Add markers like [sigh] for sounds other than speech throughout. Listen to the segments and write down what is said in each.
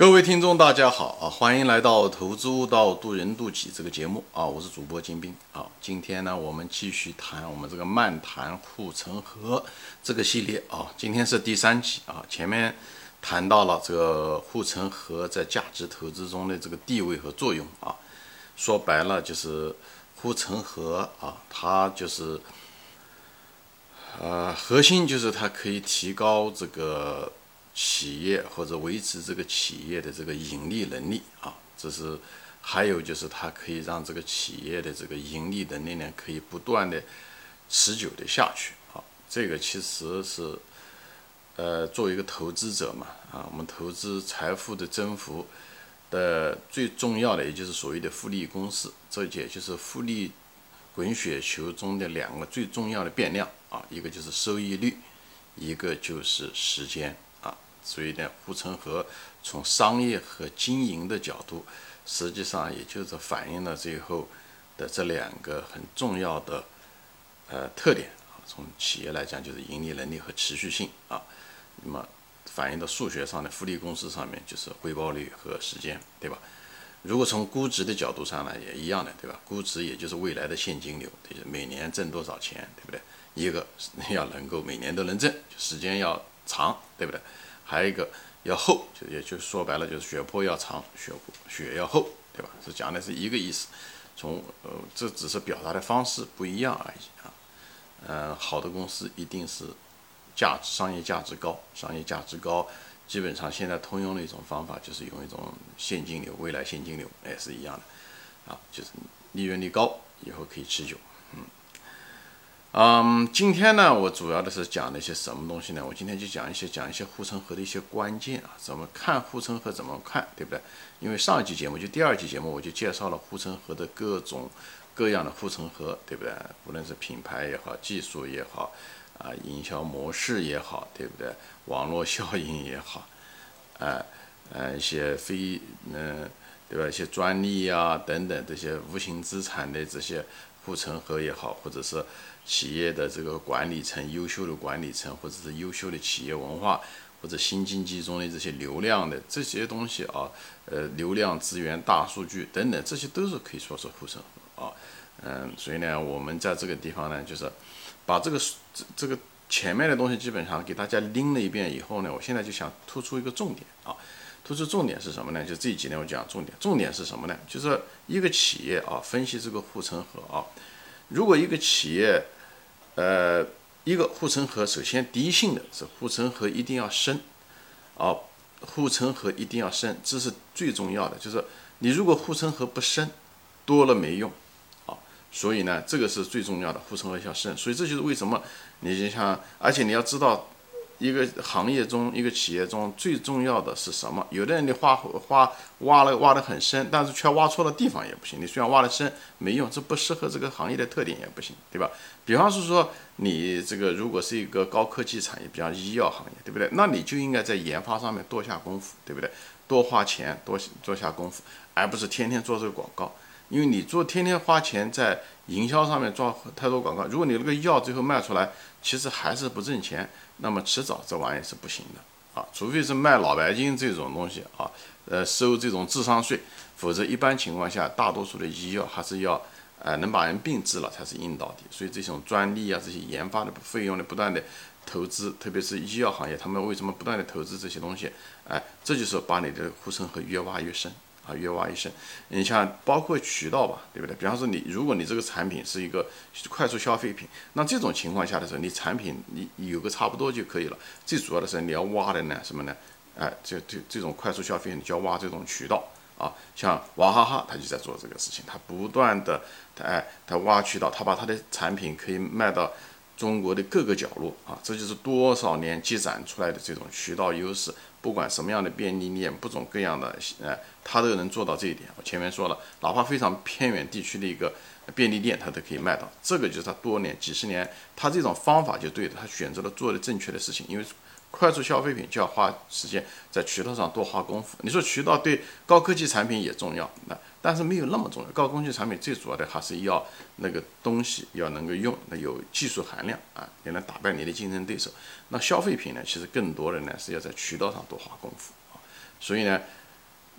各位听众，大家好啊！欢迎来到《投资悟道，渡人渡己》这个节目啊！我是主播金兵啊！今天呢，我们继续谈我们这个漫谈护城河这个系列啊！今天是第三集啊！前面谈到了这个护城河在价值投资中的这个地位和作用啊！说白了就是护城河啊，它就是呃，核心就是它可以提高这个。企业或者维持这个企业的这个盈利能力啊，这是还有就是它可以让这个企业的这个盈利能力呢，可以不断的持久的下去啊。这个其实是呃，作为一个投资者嘛啊，我们投资财富的增幅的最重要的，也就是所谓的复利公式，这也就是复利滚雪球中的两个最重要的变量啊，一个就是收益率，一个就是时间。所以呢，护城河从商业和经营的角度，实际上也就是反映了最后的这两个很重要的呃特点啊。从企业来讲，就是盈利能力和持续性啊。那么反映到数学上的复利公式上面，就是回报率和时间，对吧？如果从估值的角度上呢，也一样的，对吧？估值也就是未来的现金流，就是每年挣多少钱，对不对？一个 [laughs] 要能够每年都能挣，时间要长，对不对？还有一个要厚，就也就说白了，就是血泊要长，血血要厚，对吧？是讲的是一个意思。从呃，这只是表达的方式不一样而已啊。嗯，好的公司一定是价值商业价值高，商业价值高，基本上现在通用的一种方法就是用一种现金流，未来现金流也是一样的啊，就是利润率高，以后可以持久。嗯，今天呢，我主要的是讲了一些什么东西呢？我今天就讲一些讲一些护城河的一些关键啊，怎么看护城河，怎么看，对不对？因为上一期节目就第二期节目，我就介绍了护城河的各种各样的护城河，对不对？无论是品牌也好，技术也好，啊，营销模式也好，对不对？网络效应也好，啊，呃，一些非，嗯，对吧？一些专利啊等等这些无形资产的这些护城河也好，或者是。企业的这个管理层，优秀的管理层，或者是优秀的企业文化，或者新经济中的这些流量的这些东西啊，呃，流量资源、大数据等等，这些都是可以说是护城河啊。嗯，所以呢，我们在这个地方呢，就是把这个这这个前面的东西基本上给大家拎了一遍以后呢，我现在就想突出一个重点啊，突出重点是什么呢？就这几年我讲重点，重点是什么呢？就是一个企业啊，分析这个护城河啊。如果一个企业，呃，一个护城河，首先第一性的是护城河一定要深，啊，护城河一定要深，这是最重要的。就是你如果护城河不深，多了没用，啊，所以呢，这个是最重要的，护城河要深。所以这就是为什么你就像，而且你要知道。一个行业中，一个企业中最重要的是什么？有的人你挖挖挖了挖得很深，但是却挖错了地方也不行。你虽然挖得深没用，这不适合这个行业的特点也不行，对吧？比方是说，你这个如果是一个高科技产业，比方医药行业，对不对？那你就应该在研发上面多下功夫，对不对？多花钱，多做下功夫，而不是天天做这个广告。因为你做天天花钱在营销上面做太多广告，如果你那个药最后卖出来，其实还是不挣钱。那么迟早这玩意是不行的啊，除非是卖脑白金这种东西啊，呃，收这种智商税，否则一般情况下，大多数的医药还是要，呃，能把人病治了才是硬道理。所以这种专利啊，这些研发的费用的不断的投资，特别是医药行业，他们为什么不断的投资这些东西？哎，这就是把你的护城河越挖越深。啊，越挖越深。你像包括渠道吧，对不对？比方说你，如果你这个产品是一个快速消费品，那这种情况下的时候，你产品你有个差不多就可以了。最主要的是你要挖的呢什么呢？哎，这这这种快速消费，你就要挖这种渠道啊。像娃哈哈，他就在做这个事情，他不断的，哎，他挖渠道，他把他的产品可以卖到中国的各个角落啊。这就是多少年积攒出来的这种渠道优势。不管什么样的便利店，不种各样的，呃，他都能做到这一点。我前面说了，哪怕非常偏远地区的一个便利店，他都可以卖到。这个就是他多年、几十年，他这种方法就对的，他选择了做的正确的事情。因为快速消费品就要花时间在渠道上多花功夫。你说渠道对高科技产品也重要，那。但是没有那么重要，高工具产品最主要的还是要那个东西要能够用，那有技术含量啊，也能打败你的竞争对手。那消费品呢，其实更多的呢是要在渠道上多花功夫啊。所以呢，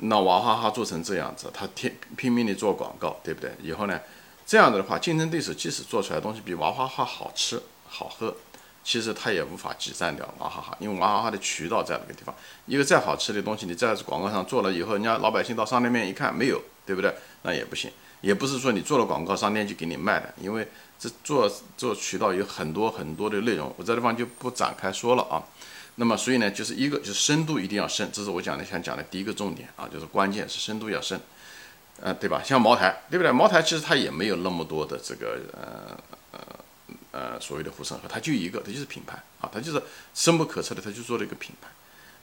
那娃哈哈做成这样子，他天拼命的做广告，对不对？以后呢，这样子的话，竞争对手即使做出来东西比娃哈哈好吃好喝，其实他也无法挤占掉娃哈哈，因为娃哈哈的渠道在那个地方。一个再好吃的东西，你在广告上做了以后，人家老百姓到商店面一看没有，对不对？那也不行。也不是说你做了广告，商店就给你卖的，因为这做做渠道有很多很多的内容，我这地方就不展开说了啊。那么，所以呢，就是一个就是深度一定要深，这是我讲的想讲的第一个重点啊，就是关键是深度要深，呃，对吧？像茅台，对不对？茅台其实它也没有那么多的这个呃呃所谓的护城河，它就一个，它就是品牌啊，它就是深不可测的，它就做了一个品牌，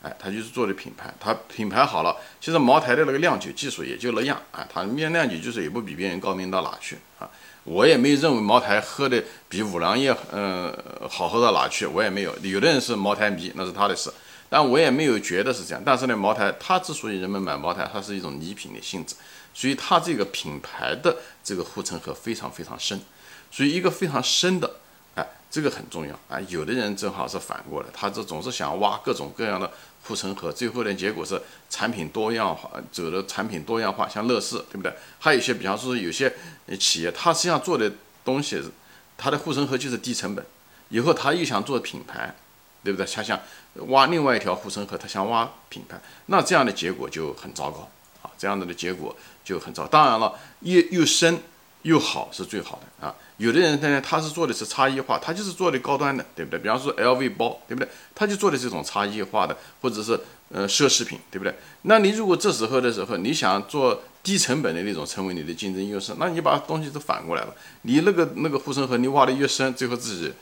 哎，它就是做的品牌，它品牌好了，其实茅台的那个酿酒技术也就那样啊，它酿酿酒技术也不比别人高明到哪去啊。我也没认为茅台喝的比五粮液，嗯，好喝到哪去，我也没有。有的人是茅台迷，那是他的事，但我也没有觉得是这样。但是呢，茅台它之所以人们买茅台，它是一种礼品的性质，所以它这个品牌的这个护城河非常非常深，所以一个非常深的，这个很重要啊。有的人正好是反过来，他这总是想挖各种各样的。护城河，最后的结果是产品多样化，走的产品多样化，像乐视，对不对？还有一些，比方说有些企业，他实际上做的东西，他的护城河就是低成本。以后他又想做品牌，对不对？他想挖另外一条护城河，他想挖品牌，那这样的结果就很糟糕啊！这样的的结果就很糟。当然了，又又深又好是最好的啊。有的人呢，他是做的是差异化，他就是做的高端的，对不对？比方说 LV 包，对不对？他就做的这种差异化的，或者是呃奢侈品，对不对？那你如果这时候的时候，你想做低成本的那种，成为你的竞争优势，那你把东西都反过来了，你那个那个护城河你挖的越深，最后自己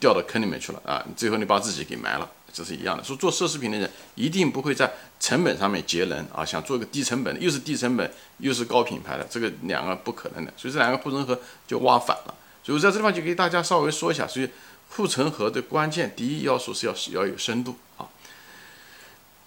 掉到坑里面去了啊！最后你把自己给埋了。这是一样的，说做奢侈品的人一定不会在成本上面节能啊，想做一个低成本的，又是低成本又是高品牌的，这个两个不可能的，所以这两个护城河就挖反了。所以我在这地方就给大家稍微说一下，所以护城河的关键第一要素是要要有深度啊，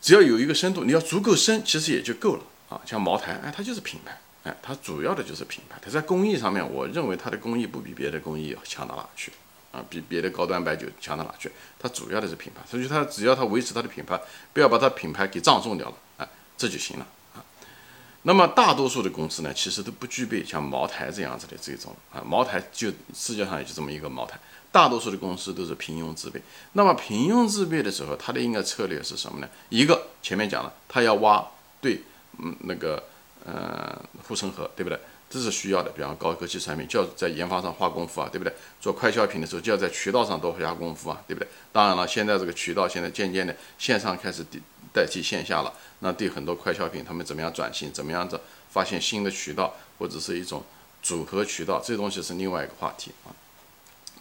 只要有一个深度，你要足够深，其实也就够了啊。像茅台，哎，它就是品牌，哎，它主要的就是品牌，它在工艺上面，我认为它的工艺不比别的工艺强到哪去。啊，比别的高端白酒强到哪去？它主要的是品牌，所以它只要它维持它的品牌，不要把它品牌给葬送掉了，啊，这就行了啊。那么大多数的公司呢，其实都不具备像茅台这样子的这种啊，茅台就世界上也就这么一个茅台，大多数的公司都是平庸自备。那么平庸自备的时候，它的应该策略是什么呢？一个前面讲了，它要挖对，嗯，那个呃护城河，对不对？这是需要的，比方高科技产品就要在研发上花功夫啊，对不对？做快消品的时候就要在渠道上多下功夫啊，对不对？当然了，现在这个渠道现在渐渐的线上开始代代替线下了，那对很多快消品他们怎么样转型，怎么样子发现新的渠道或者是一种组合渠道，这东西是另外一个话题啊。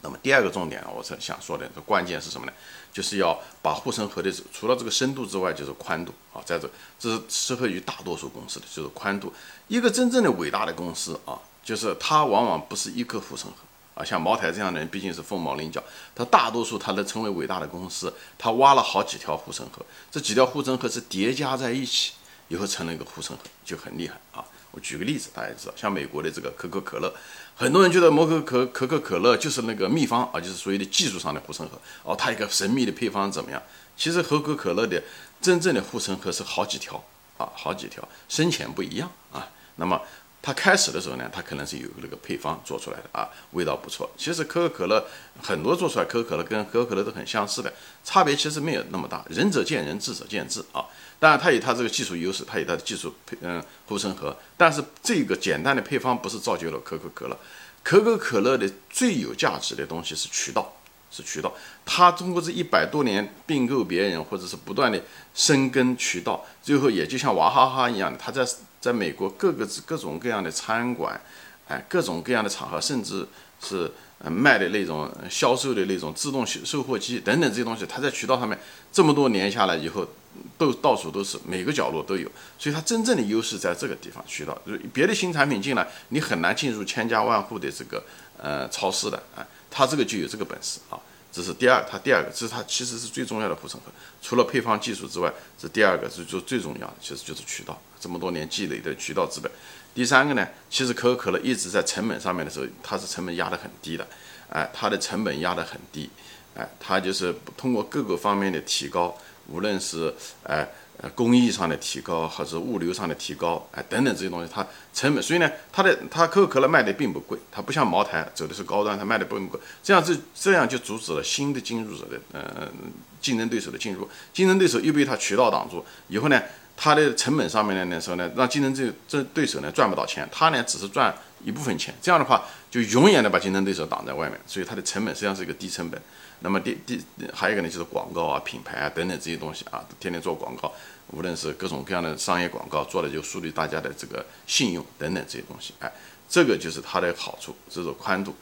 那么第二个重点，我是想说的，这关键是什么呢？就是要把护城河的除了这个深度之外，就是宽度啊，在这这是适合于大多数公司的，就是宽度。一个真正的伟大的公司啊，就是它往往不是一个护城河啊，像茅台这样的人毕竟是凤毛麟角，它大多数它能成为伟大的公司，它挖了好几条护城河，这几条护城河是叠加在一起以后成了一个护城河，就很厉害啊。我举个例子，大家知道，像美国的这个可口可乐，很多人觉得摩可可可口可乐就是那个秘方啊，就是所谓的技术上的护城河哦，它一个神秘的配方怎么样？其实可口可乐的真正的护城河是好几条啊，好几条，深浅不一样啊。那么它开始的时候呢，它可能是有那个配方做出来的啊，味道不错。其实可口可乐很多做出来可口可乐跟可口可乐都很相似的，差别其实没有那么大，仁者见仁，智者见智啊。当然，它有它这个技术优势，它有它的技术配嗯护城河。但是这个简单的配方不是造就了可口可乐。可口可乐的最有价值的东西是渠道，是渠道。它通过这一百多年并购别人，或者是不断的深耕渠道，最后也就像娃哈哈一样的，它在在美国各个各种各样的餐馆，哎，各种各样的场合，甚至是。卖的那种销售的那种自动售货机等等这些东西，它在渠道上面这么多年下来以后，都到处都是，每个角落都有，所以它真正的优势在这个地方渠道就。别的新产品进来，你很难进入千家万户的这个呃超市的啊，它这个就有这个本事啊。这是第二，它第二个，这是它其实是最重要的护城河。除了配方技术之外，这第二个是就最重要的，其实就是渠道，这么多年积累的渠道资本。第三个呢，其实可口可乐一直在成本上面的时候，它是成本压得很低的，哎，它的成本压得很低，哎，它就是通过各个方面的提高，无论是哎工艺上的提高，或者物流上的提高，哎等等这些东西，它成本，所以呢，它的它可口可乐卖的并不贵，它不像茅台走的是高端，它卖的并不贵，这样就这样就阻止了新的进入者的呃竞争对手的进入，竞争对手又被它渠道挡住，以后呢，它的成本上面呢，那时候呢，让竞争这这对手呢赚不到钱，它呢只是赚一部分钱，这样的话就永远的把竞争对手挡在外面，所以它的成本实际上是一个低成本。那么第第还有一个呢，就是广告啊、品牌啊等等这些东西啊，天天做广告，无论是各种各样的商业广告，做的就树立大家的这个信用等等这些东西，哎，这个就是它的好处，这种宽度。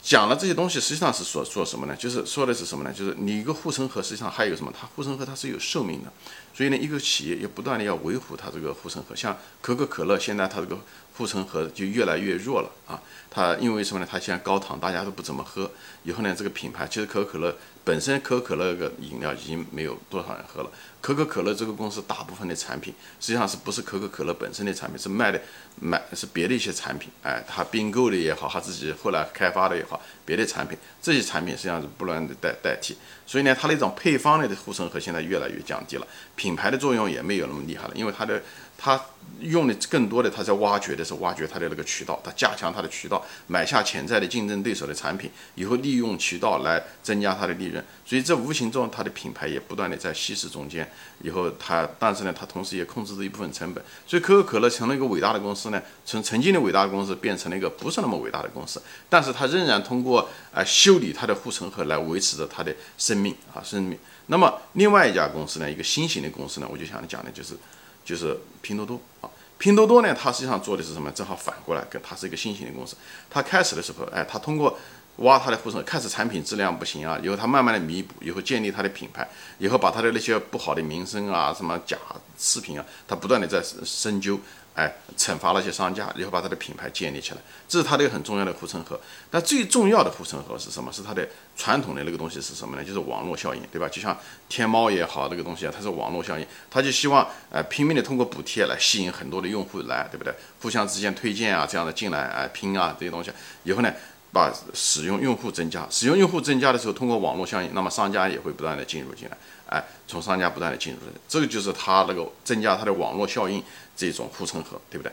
讲了这些东西，实际上是说说什么呢？就是说的是什么呢？就是你一个护城河，实际上还有什么？它护城河它是有寿命的，所以呢，一个企业要不断的要维护它这个护城河。像可口可乐，现在它这个护城河就越来越弱了啊。它因为什么呢？它现在高糖，大家都不怎么喝。以后呢，这个品牌其实可口可乐本身，可口可乐个饮料已经没有多少人喝了。可口可乐这个公司大部分的产品，实际上是不是可口可乐本身的产品，是卖的买是别的一些产品。哎，他并购的也好，他自己后来开发的也好，别的产品，这些产品实际上是不断的代代替。所以呢，它那种配方类的护城河现在越来越降低了，品牌的作用也没有那么厉害了，因为它的。他用的更多的，他在挖掘的是挖掘他的那个渠道，他加强他的渠道，买下潜在的竞争对手的产品，以后利用渠道来增加他的利润。所以这无形中，他的品牌也不断的在稀释中间。以后他，但是呢，他同时也控制着一部分成本。所以可口可乐成了一个伟大的公司呢，从曾经的伟大公司变成了一个不是那么伟大的公司。但是它仍然通过啊修理它的护城河来维持着它的生命啊生命。那么另外一家公司呢，一个新型的公司呢，我就想讲的就是。就是拼多多啊，拼多多呢，它实际上做的是什么？正好反过来，跟它是一个新型的公司。它开始的时候，哎，它通过挖它的护城，开始产品质量不行啊，以后它慢慢的弥补，以后建立它的品牌，以后把它的那些不好的名声啊，什么假视频啊，它不断的在深究。哎，惩罚那些商家，然后把他的品牌建立起来，这是他的一个很重要的护城河。那最重要的护城河是什么？是它的传统的那个东西是什么呢？就是网络效应，对吧？就像天猫也好，那个东西啊，它是网络效应，他就希望呃拼命的通过补贴来吸引很多的用户来，对不对？互相之间推荐啊，这样的进来啊拼啊这些东西，以后呢，把使用用户增加，使用用户增加的时候，通过网络效应，那么商家也会不断的进入进来，哎，从商家不断的进入，这个就是他那个增加他的网络效应。这种护城河，对不对？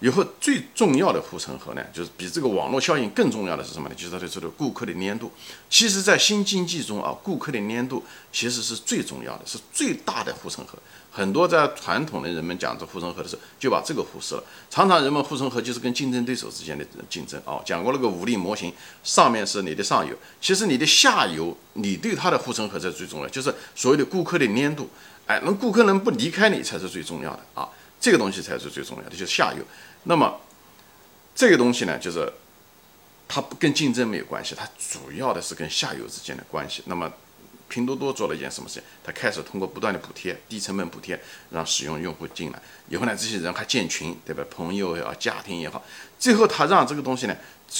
以后最重要的护城河呢，就是比这个网络效应更重要的是什么呢？就是它的这个顾客的粘度。其实，在新经济中啊，顾客的粘度其实是最重要的，是最大的护城河。很多在传统的人们讲这护城河的时候，就把这个忽视了。常常人们护城河就是跟竞争对手之间的竞争啊。讲过那个武力模型，上面是你的上游，其实你的下游，你对它的护城河才最重要，就是所谓的顾客的粘度。哎，那顾客能不离开你才是最重要的啊。这个东西才是最重要的，就是下游。那么，这个东西呢，就是它不跟竞争没有关系，它主要的是跟下游之间的关系。那么，拼多多做了一件什么事情？它开始通过不断的补贴，低成本补贴，让使用用户进来。以后呢，这些人还建群，对吧？朋友也好，家庭也好。最后，他让这个东西呢，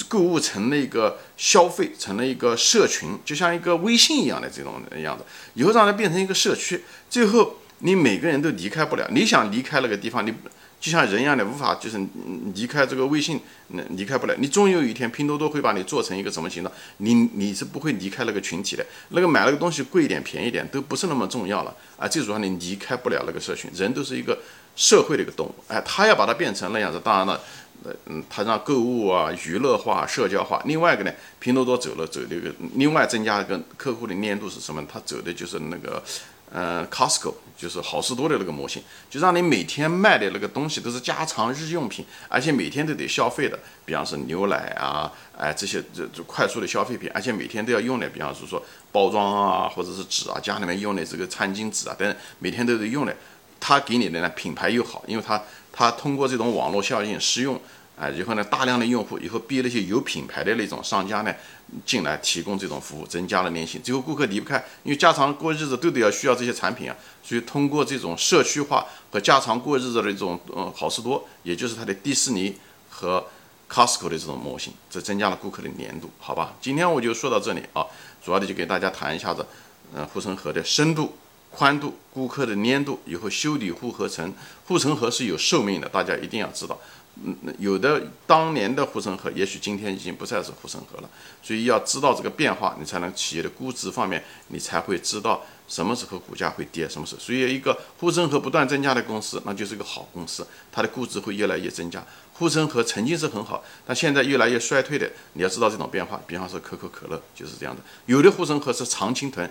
购物成了一个消费，成了一个社群，就像一个微信一样的这种样子。以后让它变成一个社区，最后。你每个人都离开不了，你想离开那个地方，你就像人一样的无法，就是离开这个微信，离开不了。你终有一天，拼多多会把你做成一个什么形状？你你是不会离开那个群体的。那个买那个东西贵一点、便宜点都不是那么重要了啊！最主要你离开不了那个社群，人都是一个社会的一个动物。哎，他要把它变成那样子，当然了，嗯，他让购物啊、娱乐化、社交化。另外一个呢，拼多多走了走那个，另外增加一个客户的粘度是什么？他走的就是那个。呃，Costco 就是好事多的那个模型，就让你每天卖的那个东西都是家常日用品，而且每天都得消费的，比方说牛奶啊，哎这些这这快速的消费品，而且每天都要用的，比方说说包装啊，或者是纸啊，家里面用的这个餐巾纸啊等等，每天都得用的，它给你的呢品牌又好，因为它它通过这种网络效应使用。啊，以后呢，大量的用户以后逼那些有品牌的那种商家呢进来提供这种服务，增加了粘性。最后顾客离不开，因为家常过日子都得要需要这些产品啊，所以通过这种社区化和家常过日子的这种嗯好事多，也就是它的迪士尼和 Costco 的这种模型，这增加了顾客的粘度，好吧？今天我就说到这里啊，主要的就给大家谈一下子，嗯，护城河的深度、宽度、顾客的粘度，以后修理护合成，护城河是有寿命的，大家一定要知道。嗯，有的当年的护城河，也许今天已经不再是护城河了，所以要知道这个变化，你才能企业的估值方面，你才会知道什么时候股价会跌，什么时候。所以一个护城河不断增加的公司，那就是个好公司，它的估值会越来越增加。护城河曾经是很好，但现在越来越衰退的，你要知道这种变化。比方说可口可乐就是这样的，有的护城河是常青藤，